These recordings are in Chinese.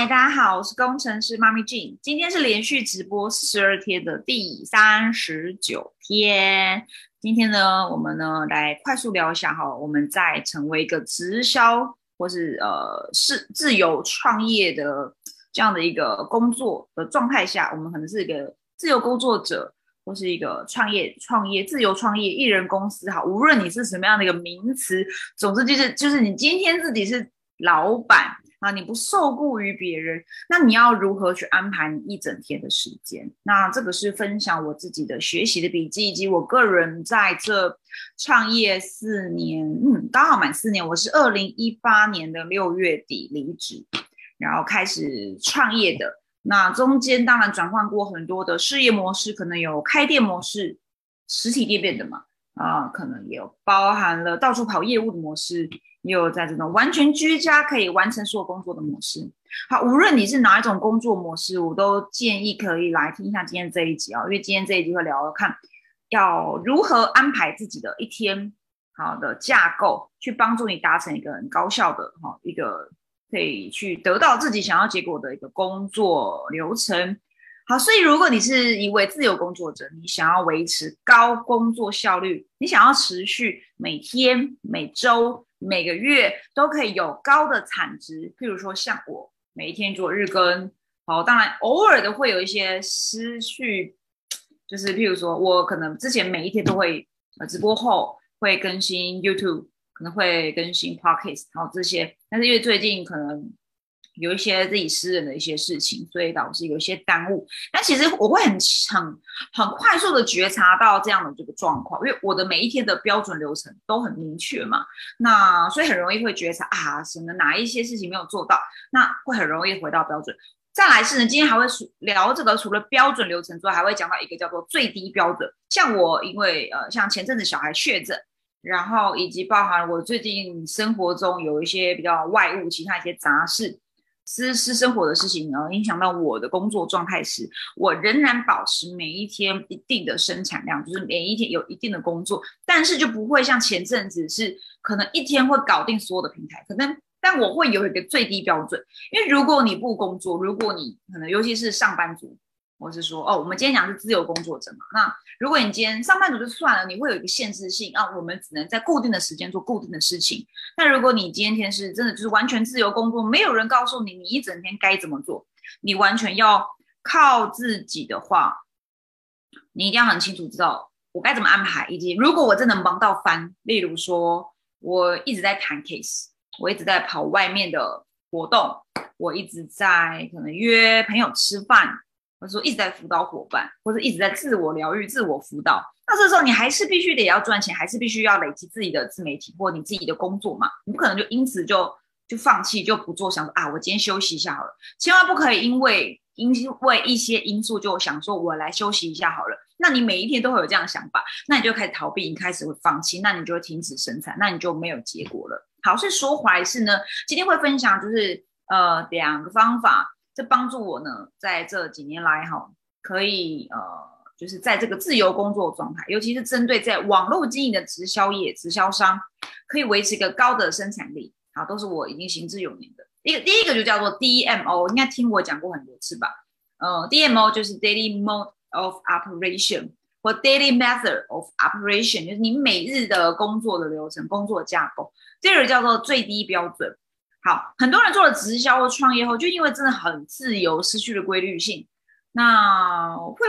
嗨，大家好，我是工程师妈咪 Jean。今天是连续直播四十二天的第三十九天。今天呢，我们呢来快速聊一下哈，我们在成为一个直销或是呃是自由创业的这样的一个工作的状态下，我们可能是一个自由工作者，或是一个创业创业自由创业艺人公司哈。无论你是什么样的一个名词，总之就是就是你今天自己是老板。啊，你不受雇于别人，那你要如何去安排你一整天的时间？那这个是分享我自己的学习的笔记，以及我个人在这创业四年，嗯，刚好满四年。我是二零一八年的六月底离职，然后开始创业的。那中间当然转换过很多的事业模式，可能有开店模式，实体店面的嘛，啊，可能也有包含了到处跑业务的模式。也有在这种完全居家可以完成所有工作的模式。好，无论你是哪一种工作模式，我都建议可以来听一下今天这一集啊，因为今天这一集会聊看要如何安排自己的一天，好的架构去帮助你达成一个很高效的哈一个可以去得到自己想要结果的一个工作流程。好，所以如果你是一位自由工作者，你想要维持高工作效率，你想要持续每天、每周。每个月都可以有高的产值，譬如说像我每一天做日更，好，当然偶尔的会有一些失去，就是譬如说我可能之前每一天都会呃直播后会更新 YouTube，可能会更新 Podcast，然后这些，但是因为最近可能。有一些自己私人的一些事情，所以导致有一些耽误。但其实我会很很很快速的觉察到这样的这个状况，因为我的每一天的标准流程都很明确嘛。那所以很容易会觉察啊，什么哪一些事情没有做到，那会很容易回到标准。再来是呢，今天还会聊这个，除了标准流程之外，还会讲到一个叫做最低标准。像我因为呃，像前阵子小孩确诊，然后以及包含我最近生活中有一些比较外物，其他一些杂事。私私生活的事情，然后影响到我的工作状态时，我仍然保持每一天一定的生产量，就是每一天有一定的工作，但是就不会像前阵子是可能一天会搞定所有的平台，可能但我会有一个最低标准，因为如果你不工作，如果你可能尤其是上班族。或是说，哦，我们今天讲是自由工作者嘛？那如果你今天上班族就算了，你会有一个限制性啊，我们只能在固定的时间做固定的事情。那如果你今天是真的就是完全自由工作，没有人告诉你你一整天该怎么做，你完全要靠自己的话，你一定要很清楚知道我该怎么安排，以及如果我真的忙到翻，例如说我一直在谈 case，我一直在跑外面的活动，我一直在可能约朋友吃饭。或者说一直在辅导伙伴，或者一直在自我疗愈、自我辅导，那这时候你还是必须得要赚钱，还是必须要累积自己的自媒体或你自己的工作嘛？你不可能就因此就就放弃就不做，想说啊，我今天休息一下好了。千万不可以因为因为一些因素就想说我来休息一下好了。那你每一天都会有这样的想法，那你就开始逃避，你开始会放弃，那你就会停止生产，那你就没有结果了。好，所以说回来是呢，今天会分享就是呃两个方法。这帮助我呢，在这几年来哈，可以呃，就是在这个自由工作状态，尤其是针对在网络经营的直销业、直销商，可以维持一个高的生产力，好，都是我已经行之有年的。一个第一个就叫做 DMO，应该听我讲过很多次吧？呃，DMO 就是 Daily Mode of Operation 或 Daily Method of Operation，就是你每日的工作的流程、工作架构。第二个叫做最低标准。好，很多人做了直销或创业后，就因为真的很自由，失去了规律性，那会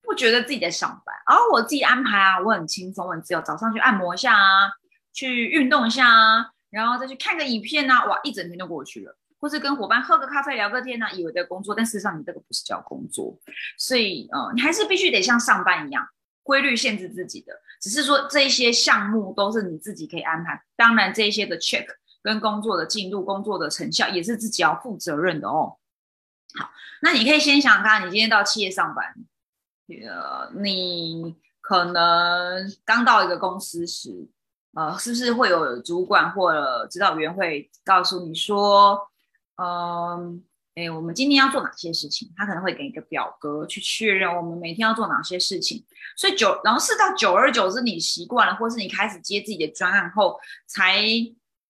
不觉得自己在上班，而我自己安排啊，我很轻松，我很自由，早上去按摩一下啊，去运动一下啊，然后再去看个影片啊，哇，一整天就过去了，或是跟伙伴喝个咖啡聊个天呢，以为在工作，但事实上你这个不是叫工作，所以呃，你还是必须得像上班一样，规律限制自己的，只是说这些项目都是你自己可以安排，当然这些的 check。跟工作的进度、工作的成效也是自己要负责任的哦。好，那你可以先想看，你今天到企业上班，呃，你可能刚到一个公司时，呃，是不是会有主管或者指导员会告诉你说，嗯，哎，我们今天要做哪些事情？他可能会给一个表格去确认我们每天要做哪些事情。所以久，然后是到久而久之，你习惯了，或是你开始接自己的专案后，才。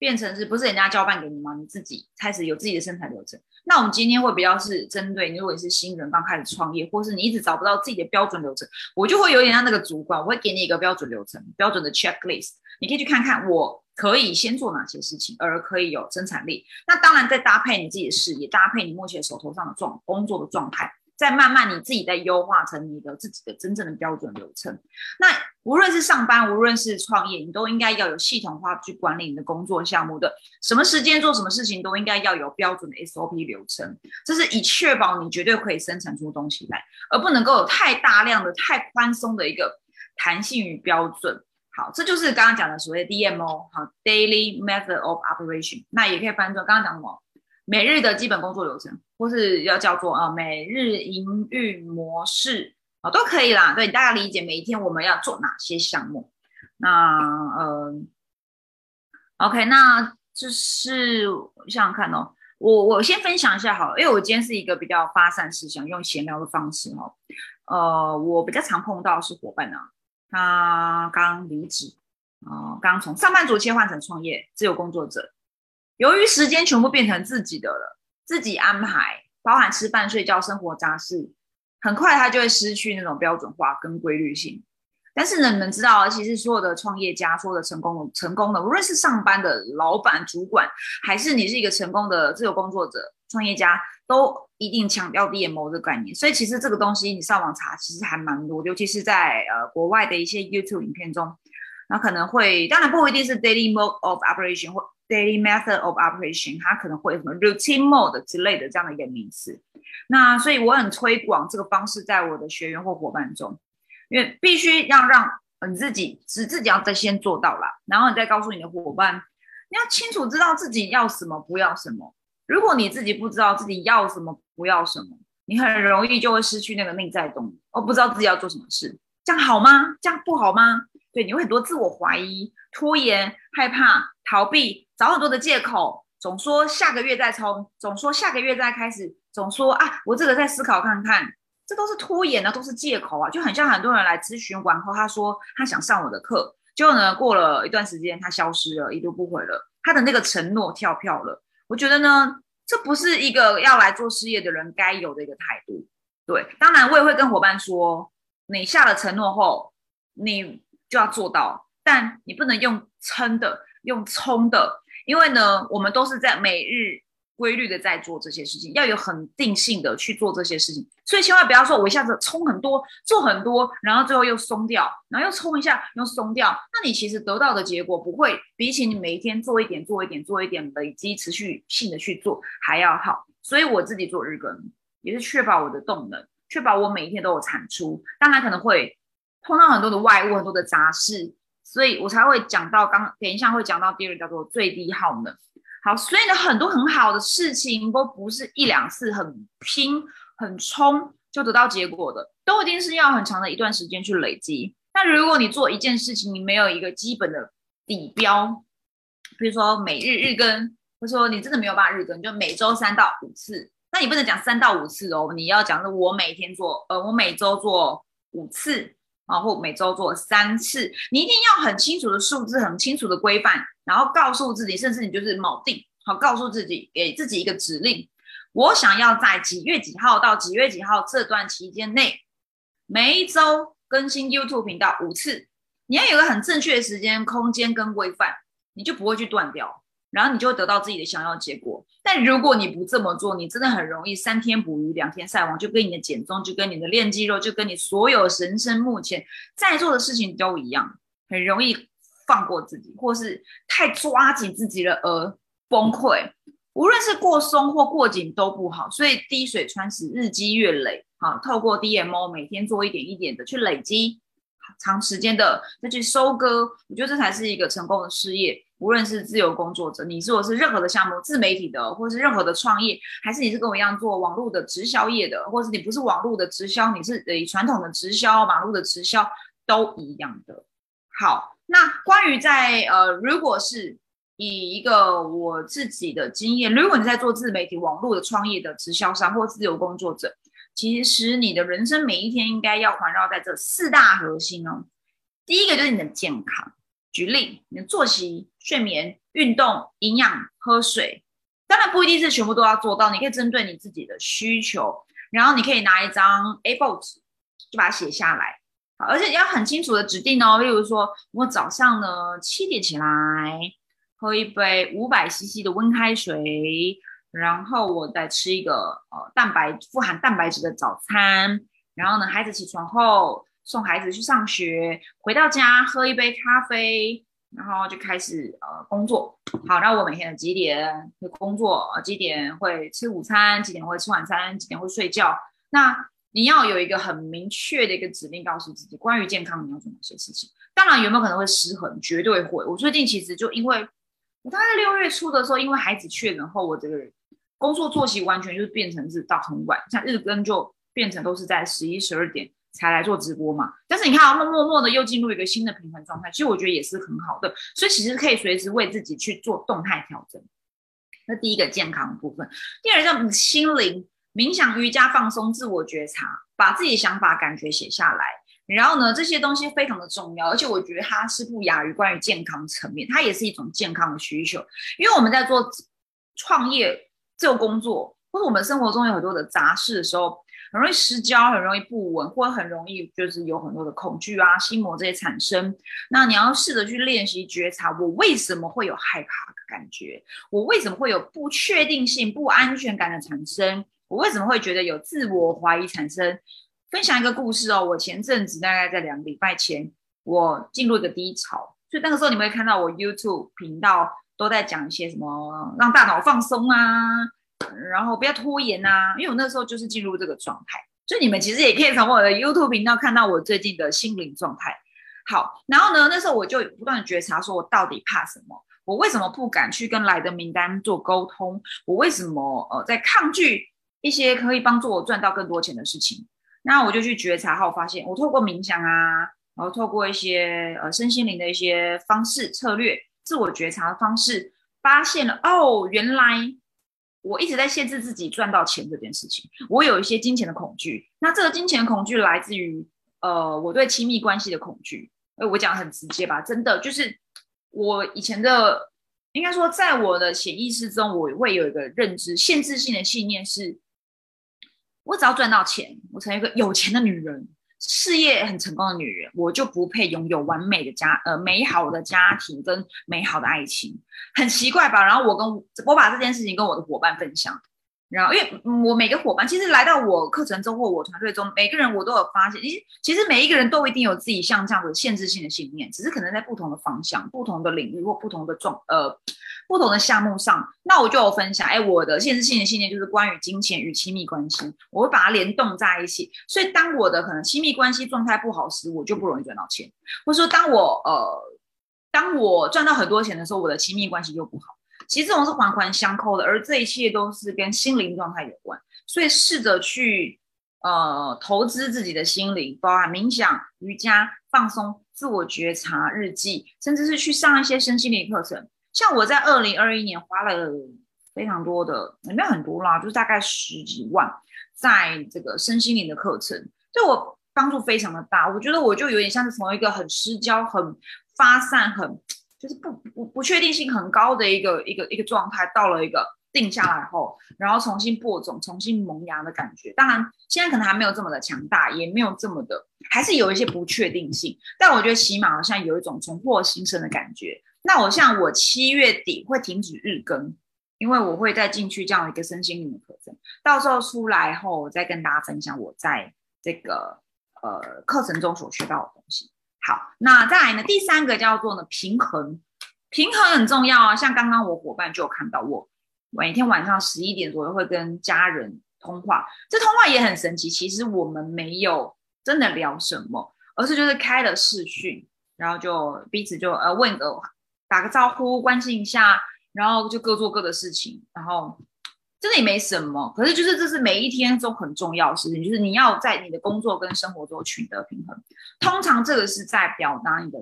变成是不是人家交办给你吗？你自己开始有自己的生产流程，那我们今天会比较是针对你，如果你是新人刚开始创业，或是你一直找不到自己的标准流程，我就会有点像那个主管，我会给你一个标准流程、标准的 checklist，你可以去看看我可以先做哪些事情，而可以有生产力。那当然再搭配你自己的事业，搭配你目前手头上的状工作的状态。再慢慢你自己再优化成你的自己的真正的标准流程。那无论是上班，无论是创业，你都应该要有系统化去管理你的工作项目的。什么时间做什么事情都应该要有标准的 SOP 流程，这是以确保你绝对可以生产出东西来，而不能够有太大量的、太宽松的一个弹性与标准。好，这就是刚刚讲的所谓 DMO，好，Daily Method of Operation。那也可以翻作刚刚讲什么？每日的基本工作流程，或是要叫做啊每日营运模式啊都可以啦。对，大家理解每一天我们要做哪些项目。那呃，OK，那就是想想看哦，我我先分享一下好，了，因为我今天是一个比较发散式，想用闲聊的方式哦。呃，我比较常碰到是伙伴呢，他刚离职啊，刚从上班族切换成创业自由工作者。由于时间全部变成自己的了，自己安排，包含吃饭、睡觉、生活杂事，很快他就会失去那种标准化跟规律性。但是呢，你们知道，其实所有的创业家，所有的成功、成功的，无论是上班的老板、主管，还是你是一个成功的自由工作者、创业家，都一定强调 DMO 的概念。所以，其实这个东西你上网查，其实还蛮多，尤其是在呃国外的一些 YouTube 影片中，那可能会，当然不一定是 Daily Mode of Operation 或。Daily method of operation，它可能会什么 routine mode 之类的这样的一个名词。那所以我很推广这个方式在我的学员或伙伴中，因为必须要让你自己只自己要在先做到了，然后你再告诉你的伙伴，你要清楚知道自己要什么不要什么。如果你自己不知道自己要什么不要什么，你很容易就会失去那个内在动力，哦不知道自己要做什么事。这样好吗？这样不好吗？对，你会很多自我怀疑、拖延、害怕、逃避。找很多的借口，总说下个月再冲，总说下个月再开始，总说啊，我这个再思考看看，这都是拖延啊，都是借口啊，就很像很多人来咨询完后，他说他想上我的课，结果呢，过了一段时间他消失了，一读不回了，他的那个承诺跳票了。我觉得呢，这不是一个要来做事业的人该有的一个态度。对，当然我也会跟伙伴说，你下了承诺后，你就要做到，但你不能用撑的，用冲的。因为呢，我们都是在每日规律的在做这些事情，要有很定性的去做这些事情，所以千万不要说我一下子冲很多，做很多，然后最后又松掉，然后又冲一下又松掉，那你其实得到的结果不会比起你每一天做一点、做一点、做一点累积持续性的去做还要好。所以我自己做日更，也是确保我的动能，确保我每一天都有产出。当然可能会碰到很多的外物、很多的杂事。所以我才会讲到刚，等一下会讲到第二叫做最低耗能。好，所以呢，很多很好的事情都不是一两次很拼、很冲就得到结果的，都一定是要很长的一段时间去累积。那如果你做一件事情，你没有一个基本的底标，比如说每日日更，或者说你真的没有办法日更，就每周三到五次，那你不能讲三到五次哦，你要讲的我每天做，呃，我每周做五次。啊，或每周做三次，你一定要很清楚的数字，很清楚的规范，然后告诉自己，甚至你就是锚定，好，告诉自己，给自己一个指令，我想要在几月几号到几月几号这段期间内，每一周更新 YouTube 频道五次，你要有个很正确的时间、空间跟规范，你就不会去断掉。然后你就会得到自己的想要结果。但如果你不这么做，你真的很容易三天捕鱼两天晒网，就跟你的减重，就跟你的练肌肉，就跟你所有人生目前在做的事情都一样，很容易放过自己，或是太抓紧自己了而崩溃。无论是过松或过紧都不好，所以滴水穿石，日积月累，好，透过 DMO 每天做一点一点的去累积，长时间的再去收割，我觉得这才是一个成功的事业。无论是自由工作者，你做的是任何的项目，自媒体的，或是任何的创业，还是你是跟我一样做网络的直销业的，或是你不是网络的直销，你是以传统的直销、网络的直销都一样的。好，那关于在呃，如果是以一个我自己的经验，如果你在做自媒体、网络的创业的直销商或自由工作者，其实你的人生每一天应该要环绕在这四大核心哦。第一个就是你的健康。举例，你的作息、睡眠、运动、营养、喝水，当然不一定是全部都要做到，你可以针对你自己的需求，然后你可以拿一张 A4 纸就把它写下来，而且要很清楚的指定哦。例如说，我早上呢七点起来，喝一杯五百 CC 的温开水，然后我再吃一个呃蛋白富含蛋白质的早餐，然后呢，孩子起床后送孩子去上学，回到家喝一杯咖啡。然后就开始呃工作，好，那我每天的几点会工作？几点会吃午餐？几点会吃晚餐？几点会睡觉？那你要有一个很明确的一个指令，告诉自己关于健康你要做哪些事情。当然有没有可能会失衡？绝对会。我最近其实就因为我大概六月初的时候，因为孩子确诊后，我这个工作作息完全就变成是到很晚，像日更就变成都是在十一十二点。才来做直播嘛，但是你看啊，默默默的又进入一个新的平衡状态，其实我觉得也是很好的，所以其实可以随时为自己去做动态调整。那第一个健康部分，第二叫心灵冥想、瑜伽、放松、自我觉察，把自己想法、感觉写下来。然后呢，这些东西非常的重要，而且我觉得它是不亚于关于健康层面，它也是一种健康的需求。因为我们在做创业、做工作，或者我们生活中有很多的杂事的时候。很容易失焦，很容易不稳，或很容易就是有很多的恐惧啊、心魔这些产生。那你要试着去练习觉察，我为什么会有害怕的感觉？我为什么会有不确定性、不安全感的产生？我为什么会觉得有自我怀疑产生？分享一个故事哦，我前阵子大概在两个礼拜前，我进入一个低潮，所以那个时候你们会看到我 YouTube 频道都在讲一些什么让大脑放松啊。然后不要拖延呐，因为我那时候就是进入这个状态，所以你们其实也可以从我的 YouTube 频道看到我最近的心灵状态。好，然后呢，那时候我就不断的觉察，说我到底怕什么？我为什么不敢去跟来的名单做沟通？我为什么呃在抗拒一些可以帮助我赚到更多钱的事情？那我就去觉察后发现，我透过冥想啊，然后透过一些呃身心灵的一些方式策略，自我觉察的方式，发现了哦，原来。我一直在限制自己赚到钱这件事情，我有一些金钱的恐惧。那这个金钱恐惧来自于，呃，我对亲密关系的恐惧。哎，我讲很直接吧，真的就是我以前的，应该说，在我的潜意识中，我会有一个认知，限制性的信念是，我只要赚到钱，我成为一个有钱的女人。事业很成功的女人，我就不配拥有完美的家，呃，美好的家庭跟美好的爱情，很奇怪吧？然后我跟我把这件事情跟我的伙伴分享。然后，因为我每个伙伴其实来到我课程中或我团队中，每个人我都有发现，其实其实每一个人都一定有自己像这样的限制性的信念，只是可能在不同的方向、不同的领域或不同的状呃不同的项目上。那我就有分享，哎，我的限制性的信念就是关于金钱与亲密关系，我会把它联动在一起。所以，当我的可能亲密关系状态不好时，我就不容易赚到钱；或者说，当我呃当我赚到很多钱的时候，我的亲密关系就不好。其实这种是环环相扣的，而这一切都是跟心灵状态有关。所以试着去呃投资自己的心灵，包含冥想、瑜伽、放松、自我觉察、日记，甚至是去上一些身心灵课程。像我在二零二一年花了非常多的，也没有很多啦，就是大概十几万，在这个身心灵的课程，对我帮助非常的大。我觉得我就有点像是从一个很失焦、很发散、很。就是不不不确定性很高的一个一个一个状态，到了一个定下来后，然后重新播种、重新萌芽的感觉。当然，现在可能还没有这么的强大，也没有这么的，还是有一些不确定性。但我觉得起码好像有一种重获新生的感觉。那我像我七月底会停止日更，因为我会再进去这样一个身心灵的课程，到时候出来后，我再跟大家分享我在这个呃课程中所学到的东西。好，那再来呢？第三个叫做呢平衡，平衡很重要啊。像刚刚我伙伴就有看到我，每天晚上十一点左右会跟家人通话，这通话也很神奇。其实我们没有真的聊什么，而是就是开了视讯，然后就彼此就呃问个打个招呼，关心一下，然后就各做各的事情，然后。真的也没什么，可是就是这是每一天中很重要的事情，就是你要在你的工作跟生活中取得平衡。通常这个是在表达你的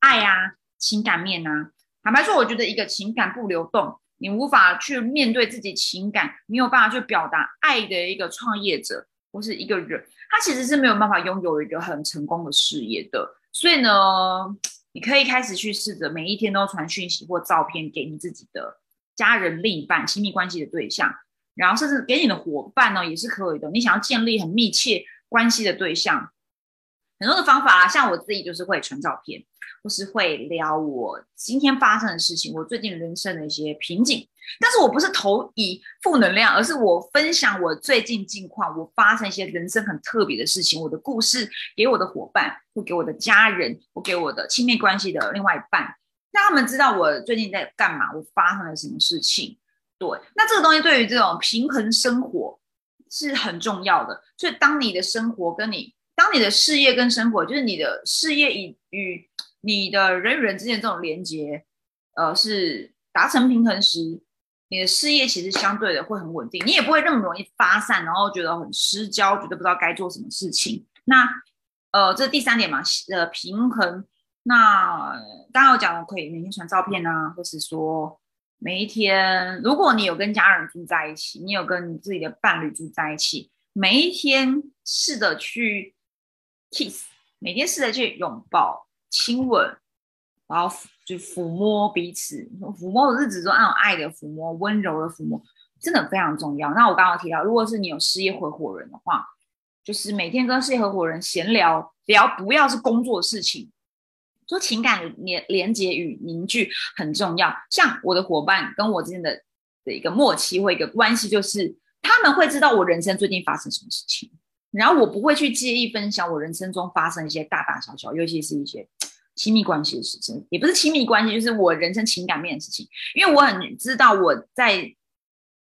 爱啊、情感面啊。坦白说，我觉得一个情感不流动，你无法去面对自己情感，你有办法去表达爱的一个创业者或是一个人，他其实是没有办法拥有一个很成功的事业的。所以呢，你可以开始去试着每一天都传讯息或照片给你自己的。家人、另一半、亲密关系的对象，然后甚至给你的伙伴呢，也是可以的。你想要建立很密切关系的对象，很多的方法啦，像我自己就是会传照片。或是会聊我今天发生的事情，我最近人生的一些瓶颈，但是我不是投以负能量，而是我分享我最近近况，我发生一些人生很特别的事情，我的故事给我的伙伴，或给我的家人，或给我的亲密关系的另外一半，让他们知道我最近在干嘛，我发生了什么事情。对，那这个东西对于这种平衡生活是很重要的。所以当你的生活跟你，当你的事业跟生活，就是你的事业与与你的人与人之间这种连接，呃，是达成平衡时，你的事业其实相对的会很稳定，你也不会那么容易发散，然后觉得很失焦，觉得不知道该做什么事情。那，呃，这第三点嘛，呃，平衡。那刚刚我讲的，可以每天传照片啊，或是说每一天，如果你有跟家人住在一起，你有跟你自己的伴侣住在一起，每一天试着去 kiss，每天试着去拥抱。亲吻，然后就抚摸彼此。抚摸的是指说那种爱的抚摸、温柔的抚摸，真的非常重要。那我刚刚提到，如果是你有事业合伙人的话，就是每天跟事业合伙人闲聊，聊不要是工作事情，说情感连连接与凝聚很重要。像我的伙伴跟我之间的的一个默契或一个关系，就是他们会知道我人生最近发生什么事情。然后我不会去介意分享我人生中发生一些大大小小，尤其是一些亲密关系的事情，也不是亲密关系，就是我人生情感面的事情。因为我很知道我在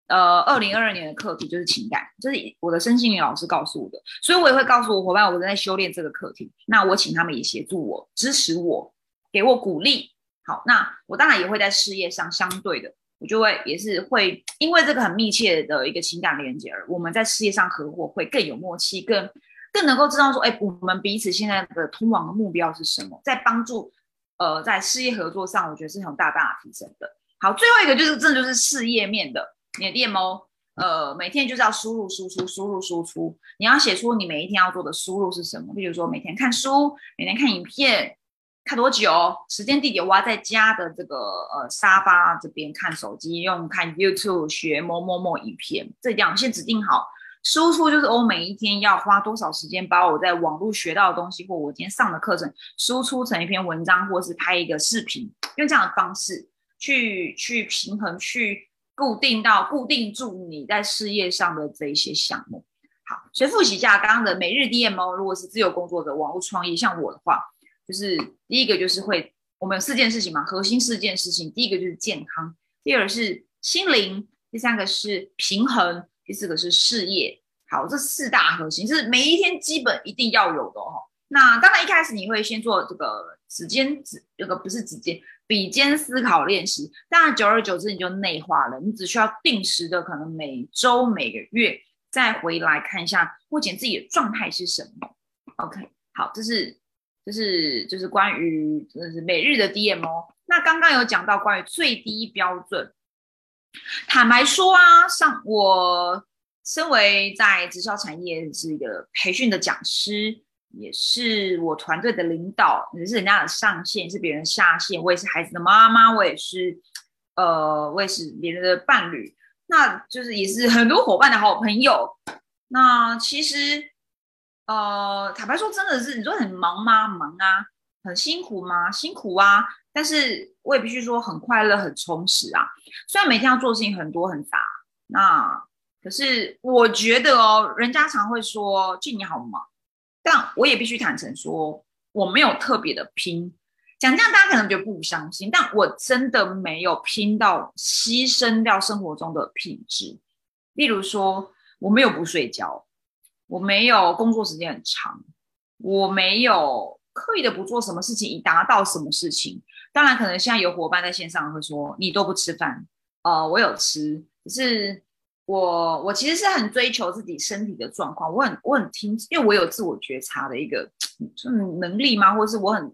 呃二零二二年的课题就是情感，就是我的身心灵老师告诉我的，所以我也会告诉我伙伴，我正在修炼这个课题。那我请他们也协助我、支持我、给我鼓励。好，那我当然也会在事业上相对的。就会也是会因为这个很密切的一个情感连接，而我们在事业上合伙会更有默契，更更能够知道说，哎，我们彼此现在的通往的目标是什么，在帮助呃在事业合作上，我觉得是很大大的提升的。好，最后一个就是这就是事业面的，你的 DMO，呃，每天就是要输入输出，输入输出，你要写出你每一天要做的输入是什么，比如说每天看书，每天看影片。看多久？时间地点，我要在家的这个呃沙发这边看手机，用看 YouTube 学某某某影片。这样先指定好，输出就是我每一天要花多少时间，把我在网络学到的东西，或我今天上的课程，输出成一篇文章，或是拍一个视频，用这样的方式去去平衡，去固定到固定住你在事业上的这一些项目。好，所以复习一下刚刚的每日 DMO，如果是自由工作者网络创业，像我的话。就是第一个就是会，我们有四件事情嘛，核心四件事情。第一个就是健康，第二是心灵，第三个是平衡，第四个是事业。好，这四大核心是每一天基本一定要有的哦。那当然一开始你会先做这个指尖指，这个不是指尖，笔尖思考练习。当然久而久之你就内化了，你只需要定时的，可能每周每个月再回来看一下目前自己的状态是什么。OK，好，这是。就是就是关于就是每日的 DMO，那刚刚有讲到关于最低标准。坦白说啊，上我身为在直销产业是一个培训的讲师，也是我团队的领导，也是人家的上线，是别人下线。我也是孩子的妈妈，我也是呃，我也是别人的伴侣，那就是也是很多伙伴的好朋友。那其实。呃，坦白说，真的是你说很忙吗？忙啊，很辛苦吗？辛苦啊。但是我也必须说，很快乐，很充实啊。虽然每天要做的事情很多很杂，那可是我觉得哦，人家常会说俊你好忙，但我也必须坦诚说，我没有特别的拼。讲这样大家可能觉得不相信，但我真的没有拼到牺牲掉生活中的品质。例如说，我没有不睡觉。我没有工作时间很长，我没有刻意的不做什么事情以达到什么事情。当然，可能现在有伙伴在线上会说你都不吃饭，呃，我有吃，只是我我其实是很追求自己身体的状况，我很我很听，因为我有自我觉察的一个能力吗？或者是我很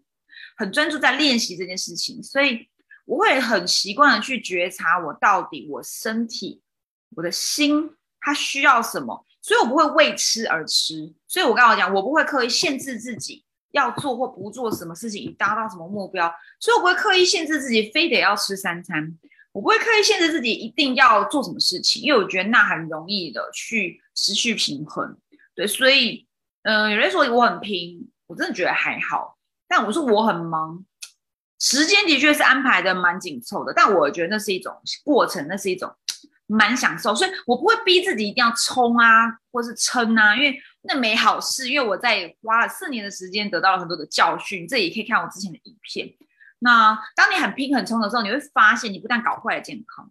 很专注在练习这件事情，所以我会很习惯的去觉察我到底我身体我的心它需要什么。所以我不会为吃而吃，所以我刚刚讲，我不会刻意限制自己要做或不做什么事情以达到什么目标，所以我不会刻意限制自己非得要吃三餐。我不会刻意限制自己一定要做什么事情，因为我觉得那很容易的去失去平衡。对，所以，嗯，有人说我很拼，我真的觉得还好。但我说我很忙，时间的确是安排的蛮紧凑的，但我觉得那是一种过程，那是一种蛮享受，所以我不会逼自己一定要冲啊，或是撑啊，因为那没好事。因为我在花了四年的时间得到了很多的教训，这也可以看我之前的影片。那当你很拼很冲的时候，你会发现你不但搞坏了健康，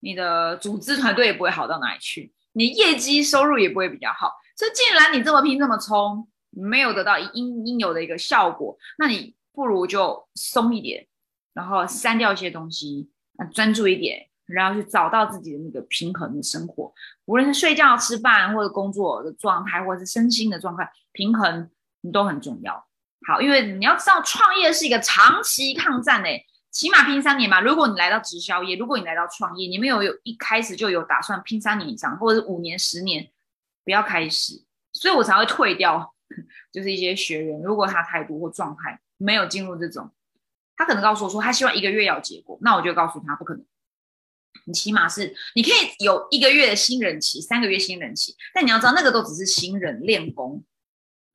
你的组织团队也不会好到哪里去，你业绩收入也不会比较好。所以既然你这么拼这么冲，没有得到应应有的一个效果，那你不如就松一点，然后删掉一些东西，专注一点，然后去找到自己的那个平衡的生活，无论是睡觉、吃饭或者工作的状态，或者是身心的状态，平衡你都很重要。好，因为你要知道，创业是一个长期抗战诶，起码拼三年嘛。如果你来到直销业，如果你来到创业，你没有有一开始就有打算拼三年以上，或者是五年、十年，不要开始。所以我才会退掉，就是一些学员，如果他态度或状态没有进入这种，他可能告诉我说他希望一个月要结果，那我就告诉他不可能。你起码是你可以有一个月的新人期，三个月新人期，但你要知道那个都只是新人练功。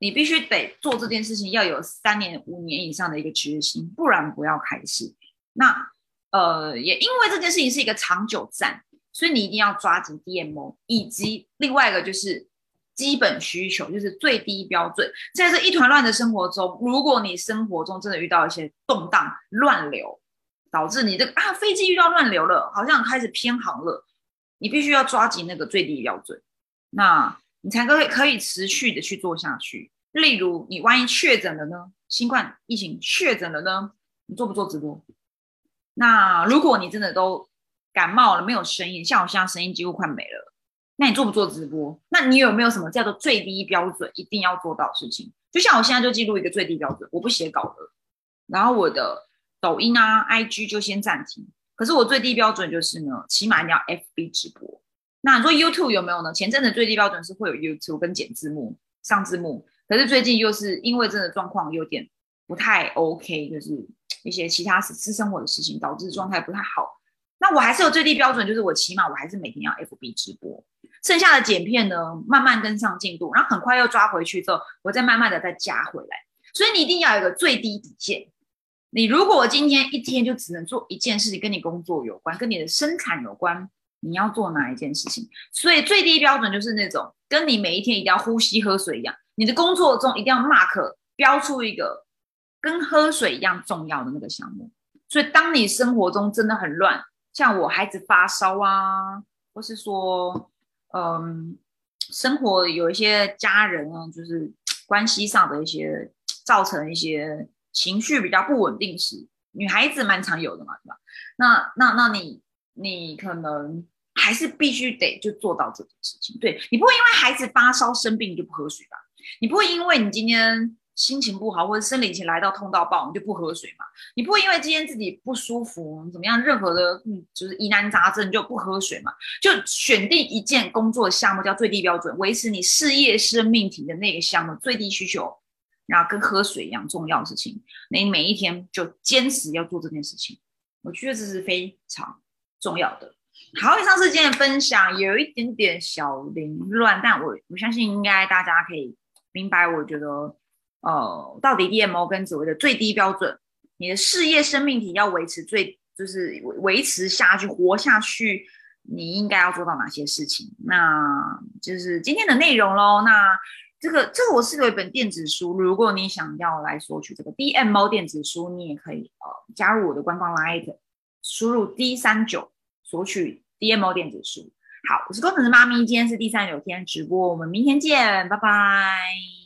你必须得做这件事情，要有三年、五年以上的一个决心，不然不要开始。那呃，也因为这件事情是一个长久战，所以你一定要抓紧 DMO，以及另外一个就是基本需求，就是最低标准。在这一团乱的生活中，如果你生活中真的遇到一些动荡、乱流，导致你这个啊飞机遇到乱流了，好像开始偏航了，你必须要抓紧那个最低标准。那。你才可以可以持续的去做下去。例如，你万一确诊了呢？新冠疫情确诊了呢？你做不做直播？那如果你真的都感冒了，没有声音，像我现在声音几乎快没了，那你做不做直播？那你有没有什么叫做最低标准一定要做到的事情？就像我现在就记录一个最低标准，我不写稿了，然后我的抖音啊、IG 就先暂停。可是我最低标准就是呢，起码你要 FB 直播。那你说 YouTube 有没有呢？前阵子最低标准是会有 YouTube 跟剪字幕、上字幕，可是最近又是因为真的状况有点不太 OK，就是一些其他私私生活的事情导致状态不太好。那我还是有最低标准，就是我起码我还是每天要 FB 直播，剩下的剪片呢慢慢跟上进度，然后很快又抓回去之后，我再慢慢的再加回来。所以你一定要有一个最低底线。你如果今天一天就只能做一件事情，跟你工作有关，跟你的生产有关。你要做哪一件事情？所以最低标准就是那种跟你每一天一定要呼吸喝水一样，你的工作中一定要 mark 标出一个跟喝水一样重要的那个项目。所以当你生活中真的很乱，像我孩子发烧啊，或是说，嗯，生活有一些家人啊，就是 关系上的一些造成一些情绪比较不稳定时，女孩子蛮常有的嘛，对吧？那那那你。你可能还是必须得就做到这件事情，对你不会因为孩子发烧生病就不喝水吧？你不会因为你今天心情不好或者生理期来到痛到爆你就不喝水嘛？你不会因为今天自己不舒服怎么样，任何的嗯就是疑难杂症就不喝水嘛？就选定一件工作项目叫最低标准，维持你事业生命体的那个项目最低需求，然后跟喝水一样重要的事情，你每一天就坚持要做这件事情，我觉得这是非常。重要的，好，以上是今天的分享，有一点点小凌乱，但我我相信应该大家可以明白。我觉得，呃，到底 DMO 跟所谓的最低标准，你的事业生命体要维持最，就是维持下去、活下去，你应该要做到哪些事情？那就是今天的内容喽。那这个这个我是有一本电子书，如果你想要来索取这个 DMO 电子书，你也可以呃加入我的官方 Line。输入 D 三九索取 DMO 电子书。好，我是工程师妈咪，今天是第三九天直播，我们明天见，拜拜。